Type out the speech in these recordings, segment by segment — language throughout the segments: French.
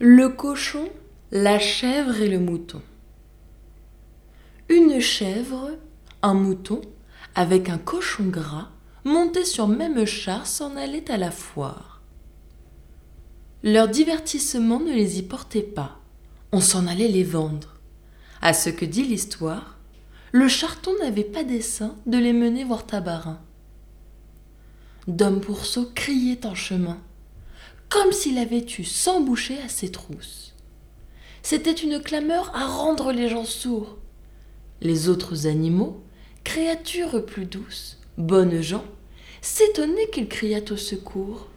Le cochon, la chèvre et le mouton. Une chèvre, un mouton, avec un cochon gras, montés sur même char, s'en allaient à la foire. Leur divertissement ne les y portait pas. On s'en allait les vendre. À ce que dit l'histoire, le charton n'avait pas dessein de les mener voir Tabarin. Dom Pourceau criait en chemin comme s'il avait eu cent bouchées à ses trousses. C'était une clameur à rendre les gens sourds. Les autres animaux, créatures plus douces, bonnes gens, s'étonnaient qu'il criât au secours.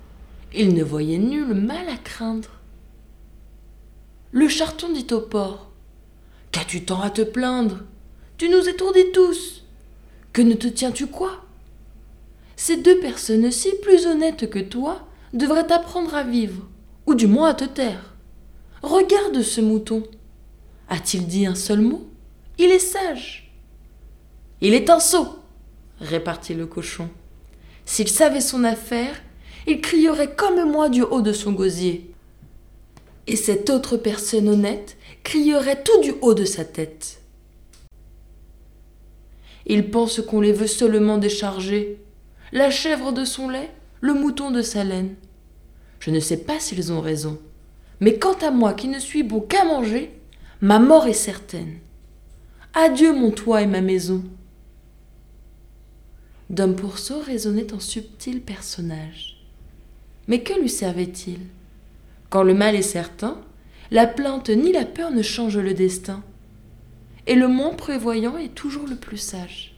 Ils ne voyaient nul mal à craindre. Le charton dit au porc Qu'as-tu tant à te plaindre? Tu nous étourdis tous. Que ne te tiens-tu quoi? Ces deux personnes-ci, plus honnêtes que toi, devrait apprendre à vivre, ou du moins à te taire. Regarde ce mouton. A-t-il dit un seul mot? Il est sage. Il est un sot, répartit le cochon. S'il savait son affaire, il crierait comme moi du haut de son gosier. Et cette autre personne honnête crierait tout du haut de sa tête. Il pense qu'on les veut seulement décharger. La chèvre de son lait, le mouton de sa laine. Je ne sais pas s'ils ont raison. Mais quant à moi qui ne suis bon qu'à manger, ma mort est certaine. Adieu mon toit et ma maison. Dom Pourceau raisonnait en subtil personnage. Mais que lui servait-il? Quand le mal est certain, la plainte ni la peur ne changent le destin. Et le moins prévoyant est toujours le plus sage.